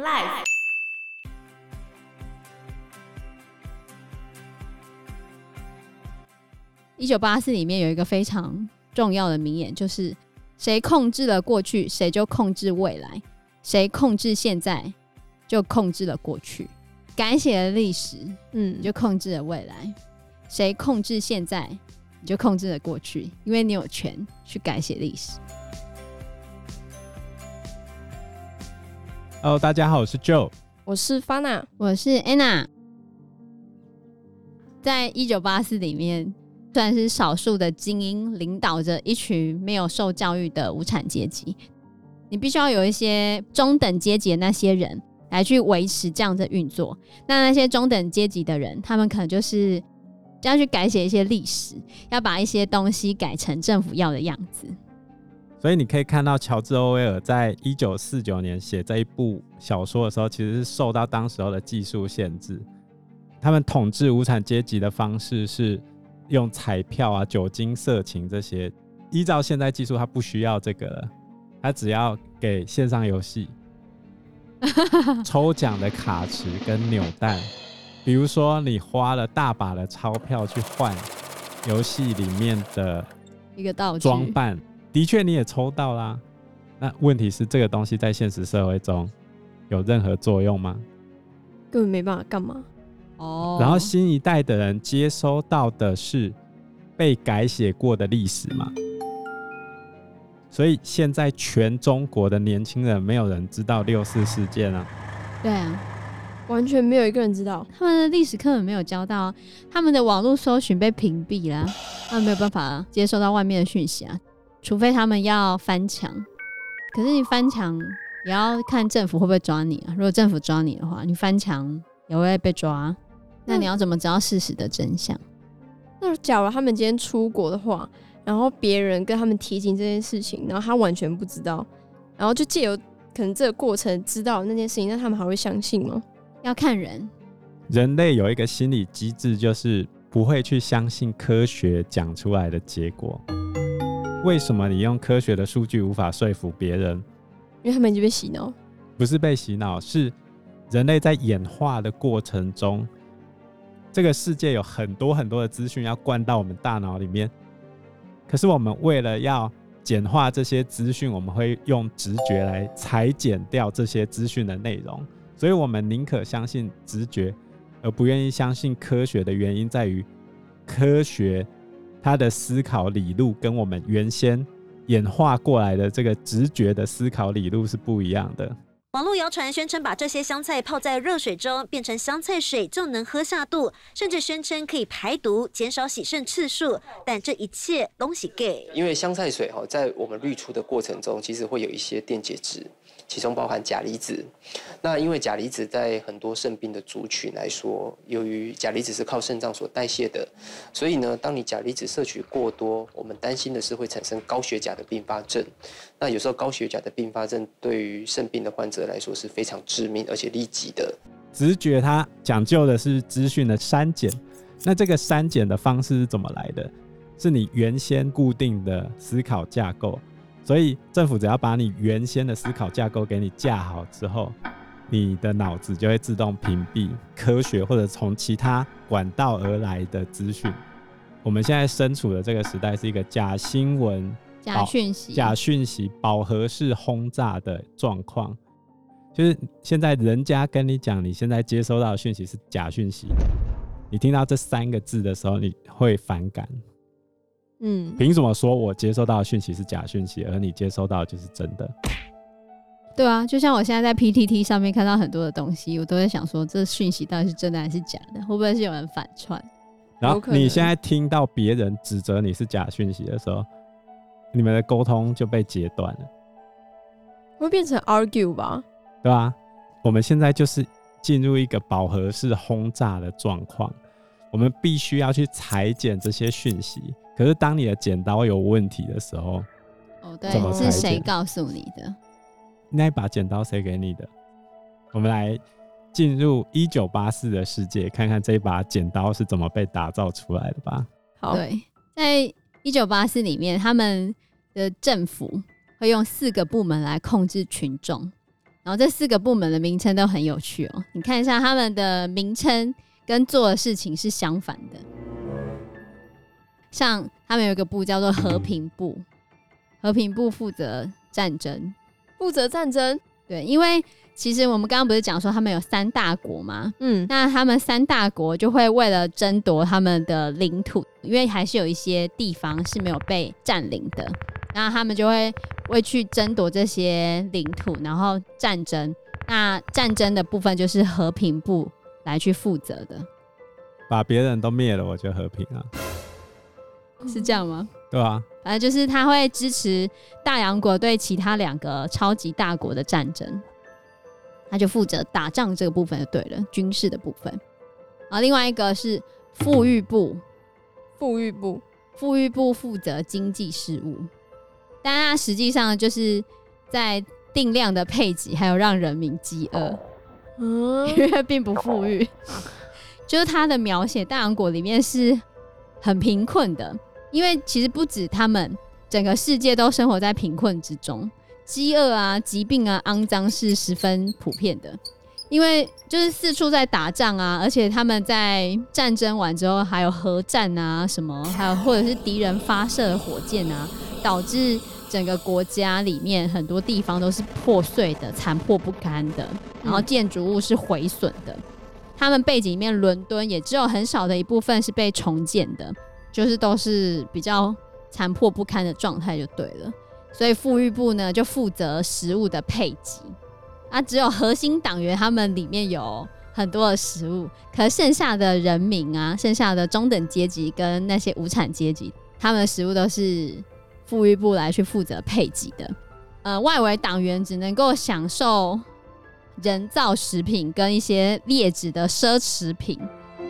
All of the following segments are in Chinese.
Life。一九八四里面有一个非常重要的名言，就是谁控制了过去，谁就控制未来；谁控制现在，就控制了过去。改写了历史，嗯，你就控制了未来。谁控制现在，你就控制了过去，因为你有权去改写历史。Hello，大家好，我是 Joe，我是 Fana，我是 Anna。在一九八四里面，算是少数的精英领导着一群没有受教育的无产阶级。你必须要有一些中等阶级的那些人来去维持这样的运作。那那些中等阶级的人，他们可能就是要去改写一些历史，要把一些东西改成政府要的样子。所以你可以看到，乔治·欧威尔在一九四九年写这一部小说的时候，其实是受到当时候的技术限制。他们统治无产阶级的方式是用彩票啊、酒精、色情这些。依照现在技术，他不需要这个了，他只要给线上游戏 抽奖的卡池跟扭蛋。比如说，你花了大把的钞票去换游戏里面的一个道具装扮。的确，你也抽到啦。那问题是，这个东西在现实社会中有任何作用吗？根本没办法干嘛。哦。然后新一代的人接收到的是被改写过的历史嘛？所以现在全中国的年轻人没有人知道六四事件啊。对啊，完全没有一个人知道。他们的历史课本没有教到，他们的网络搜寻被屏蔽了，他们没有办法接收到外面的讯息啊。除非他们要翻墙，可是你翻墙也要看政府会不会抓你啊。如果政府抓你的话，你翻墙也会被抓。那你要怎么知道事实的真相？那假如他们今天出国的话，然后别人跟他们提醒这件事情，然后他完全不知道，然后就借由可能这个过程知道那件事情，那他们还会相信吗？要看人。人类有一个心理机制，就是不会去相信科学讲出来的结果。为什么你用科学的数据无法说服别人？因为他们已经被洗脑。不是被洗脑，是人类在演化的过程中，这个世界有很多很多的资讯要灌到我们大脑里面。可是我们为了要简化这些资讯，我们会用直觉来裁剪掉这些资讯的内容。所以我们宁可相信直觉，而不愿意相信科学的原因在于科学。他的思考理路跟我们原先演化过来的这个直觉的思考理路是不一样的。网络谣传宣称把这些香菜泡在热水中变成香菜水就能喝下肚，甚至宣称可以排毒、减少洗肾次数，但这一切都是假。因为香菜水哈，在我们滤出的过程中，其实会有一些电解质。其中包含钾离子，那因为钾离子在很多肾病的族群来说，由于钾离子是靠肾脏所代谢的，所以呢，当你钾离子摄取过多，我们担心的是会产生高血钾的并发症。那有时候高血钾的并发症对于肾病的患者来说是非常致命而且立即的。直觉它讲究的是资讯的删减，那这个删减的方式是怎么来的？是你原先固定的思考架构。所以政府只要把你原先的思考架构给你架好之后，你的脑子就会自动屏蔽科学或者从其他管道而来的资讯。我们现在身处的这个时代是一个假新闻、假讯息、假讯息饱和式轰炸的状况。就是现在人家跟你讲，你现在接收到的讯息是假讯息，你听到这三个字的时候，你会反感。嗯，凭什么说我接收到的讯息是假讯息，而你接收到的就是真的？对啊，就像我现在在 PTT 上面看到很多的东西，我都在想说，这讯息到底是真的还是假的？会不会是有人反串？然后你现在听到别人指责你是假讯息的时候，你们的沟通就被截断了，会变成 argue 吧？对啊？我们现在就是进入一个饱和式轰炸的状况，我们必须要去裁剪这些讯息。可是当你的剪刀有问题的时候，哦，对，是谁告诉你的？那一把剪刀谁给你的？我们来进入一九八四的世界，看看这一把剪刀是怎么被打造出来的吧。好，对，在一九八四里面，他们的政府会用四个部门来控制群众，然然后这四个部门的名称都很有趣哦，你看一下他们的名称跟做的事情是相反的。像他们有一个部叫做和平部，和平部负责战争，负责战争。对，因为其实我们刚刚不是讲说他们有三大国吗？嗯，那他们三大国就会为了争夺他们的领土，因为还是有一些地方是没有被占领的。那他们就会为去争夺这些领土，然后战争。那战争的部分就是和平部来去负责的，把别人都灭了，我就和平啊，是这样吗？对啊，反正就是他会支持大洋国对其他两个超级大国的战争，他就负责打仗这个部分就对了，军事的部分。然后另外一个是富裕部，富裕部，富裕部负责经济事务。但他实际上就是在定量的配给，还有让人民饥饿，嗯，因为并不富裕。就是他的描写，大洋国里面是很贫困的，因为其实不止他们，整个世界都生活在贫困之中，饥饿啊、疾病啊、肮脏是十分普遍的。因为就是四处在打仗啊，而且他们在战争完之后还有核战啊什么，还有或者是敌人发射的火箭啊。导致整个国家里面很多地方都是破碎的、残破不堪的，然后建筑物是毁损的。他们背景里面，伦敦也只有很少的一部分是被重建的，就是都是比较残破不堪的状态就对了。所以富裕部呢就负责食物的配给，啊，只有核心党员他们里面有很多的食物，可剩下的人民啊，剩下的中等阶级跟那些无产阶级，他们的食物都是。富裕部来去负责配给的，呃，外围党员只能够享受人造食品跟一些劣质的奢侈品，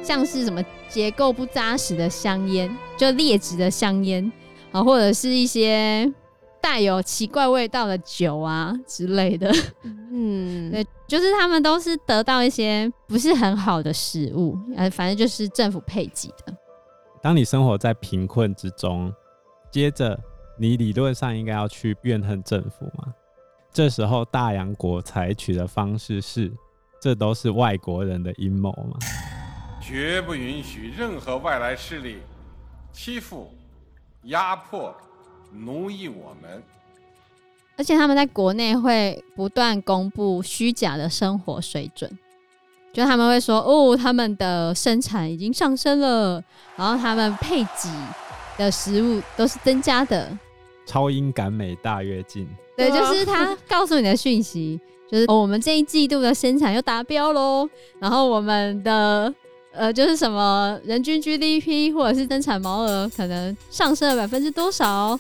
像是什么结构不扎实的香烟，就劣质的香烟啊，或者是一些带有奇怪味道的酒啊之类的。嗯，对，就是他们都是得到一些不是很好的食物，呃，反正就是政府配给的。当你生活在贫困之中，接着。你理论上应该要去怨恨政府吗？这时候大洋国采取的方式是，这都是外国人的阴谋吗？绝不允许任何外来势力欺负、压迫、奴役我们。而且他们在国内会不断公布虚假的生活水准，就他们会说哦，他们的生产已经上升了，然后他们配给的食物都是增加的。超英赶美大跃进，对，就是他告诉你的讯息，就是、哦、我们这一季度的生产又达标喽，然后我们的呃，就是什么人均 GDP 或者是增产毛额可能上升了百分之多少，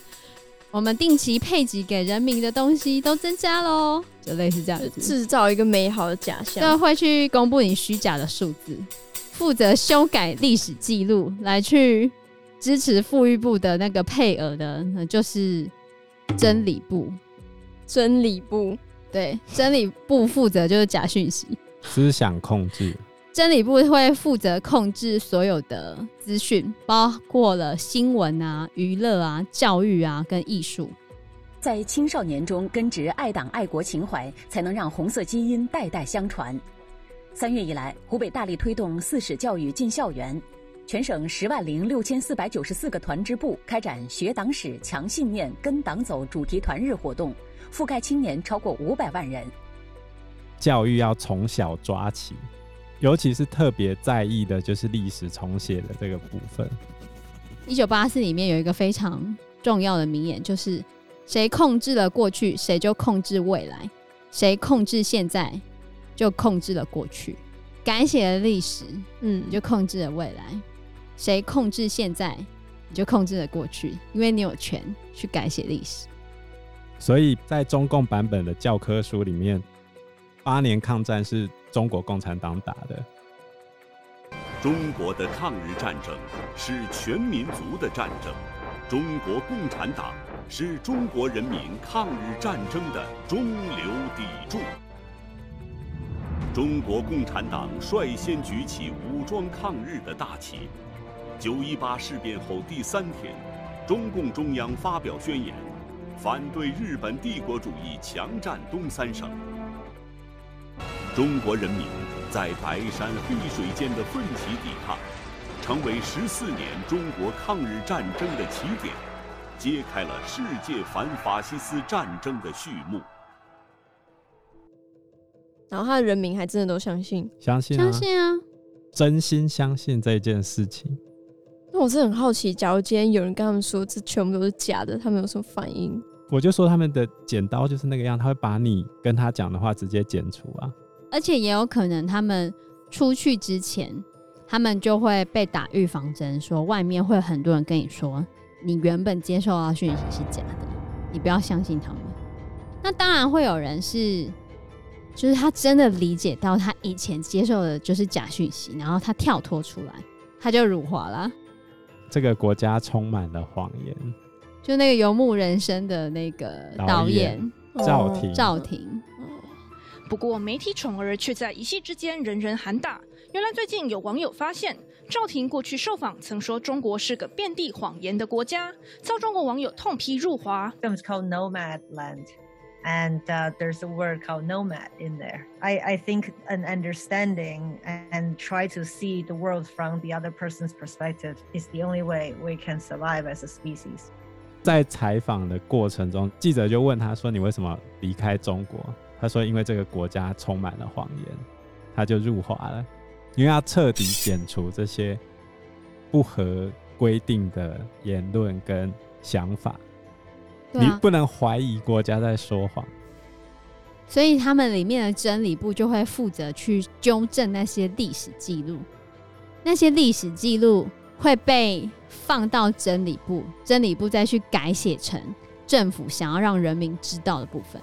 我们定期配给给人民的东西都增加喽，就类似这样子，制造一个美好的假象，对会去公布你虚假的数字，负责修改历史记录来去。支持富裕部的那个配额的，那就是真理部。真理部，对，真理部负责就是假讯息，思想控制。真理部会负责控制所有的资讯，包括了新闻啊、娱乐啊、教育啊跟艺术。在青少年中根植爱党爱国情怀，才能让红色基因代代相传。三月以来，湖北大力推动四史教育进校园。全省十万零六千四百九十四个团支部开展学党史、强信念、跟党走主题团日活动，覆盖青年超过五百万人。教育要从小抓起，尤其是特别在意的就是历史重写的这个部分。一九八四里面有一个非常重要的名言，就是谁控制了过去，谁就控制未来；谁控制现在，就控制了过去。改写了历史，嗯，你就控制了未来。谁控制现在，你就控制了过去，因为你有权去改写历史。所以在中共版本的教科书里面，八年抗战是中国共产党打的。中国的抗日战争是全民族的战争，中国共产党是中国人民抗日战争的中流砥柱。中国共产党率先举起武装抗日的大旗。九一八事变后第三天，中共中央发表宣言，反对日本帝国主义强占东三省。中国人民在白山黑水间的奋起抵抗，成为十四年中国抗日战争的起点，揭开了世界反法西斯战争的序幕。然后他的人民还真的都相信，相信、啊，相信啊，真心相信这件事情。那我是很好奇，假如今天有人跟他们说这全部都是假的，他们有什么反应？我就说他们的剪刀就是那个样，他会把你跟他讲的话直接剪除啊。而且也有可能他们出去之前，他们就会被打预防针，说外面会有很多人跟你说，你原本接受到讯息是假的，你不要相信他们。那当然会有人是。就是他真的理解到他以前接受的就是假讯息，然后他跳脱出来，他就辱华了。这个国家充满了谎言。就那个游牧人生的那个导演赵婷，赵婷。不过媒体宠儿却在一夕之间人人喊打。原来最近有网友发现，赵婷过去受访曾说中国是个遍地谎言的国家，遭中国网友痛批入华。and uh, there's a word called nomad in there. I, I think an understanding and try to see the world from the other person's perspective is the only way we can survive as a species. 在采访的过程中，记者就问他说：“你为什么离开中国？”他说：“因为这个国家充满了谎言。”他就入华了，因为要彻底剪除这些不合规定的言论跟想法。啊、你不能怀疑国家在说谎，所以他们里面的真理部就会负责去纠正那些历史记录，那些历史记录会被放到真理部，真理部再去改写成政府想要让人民知道的部分。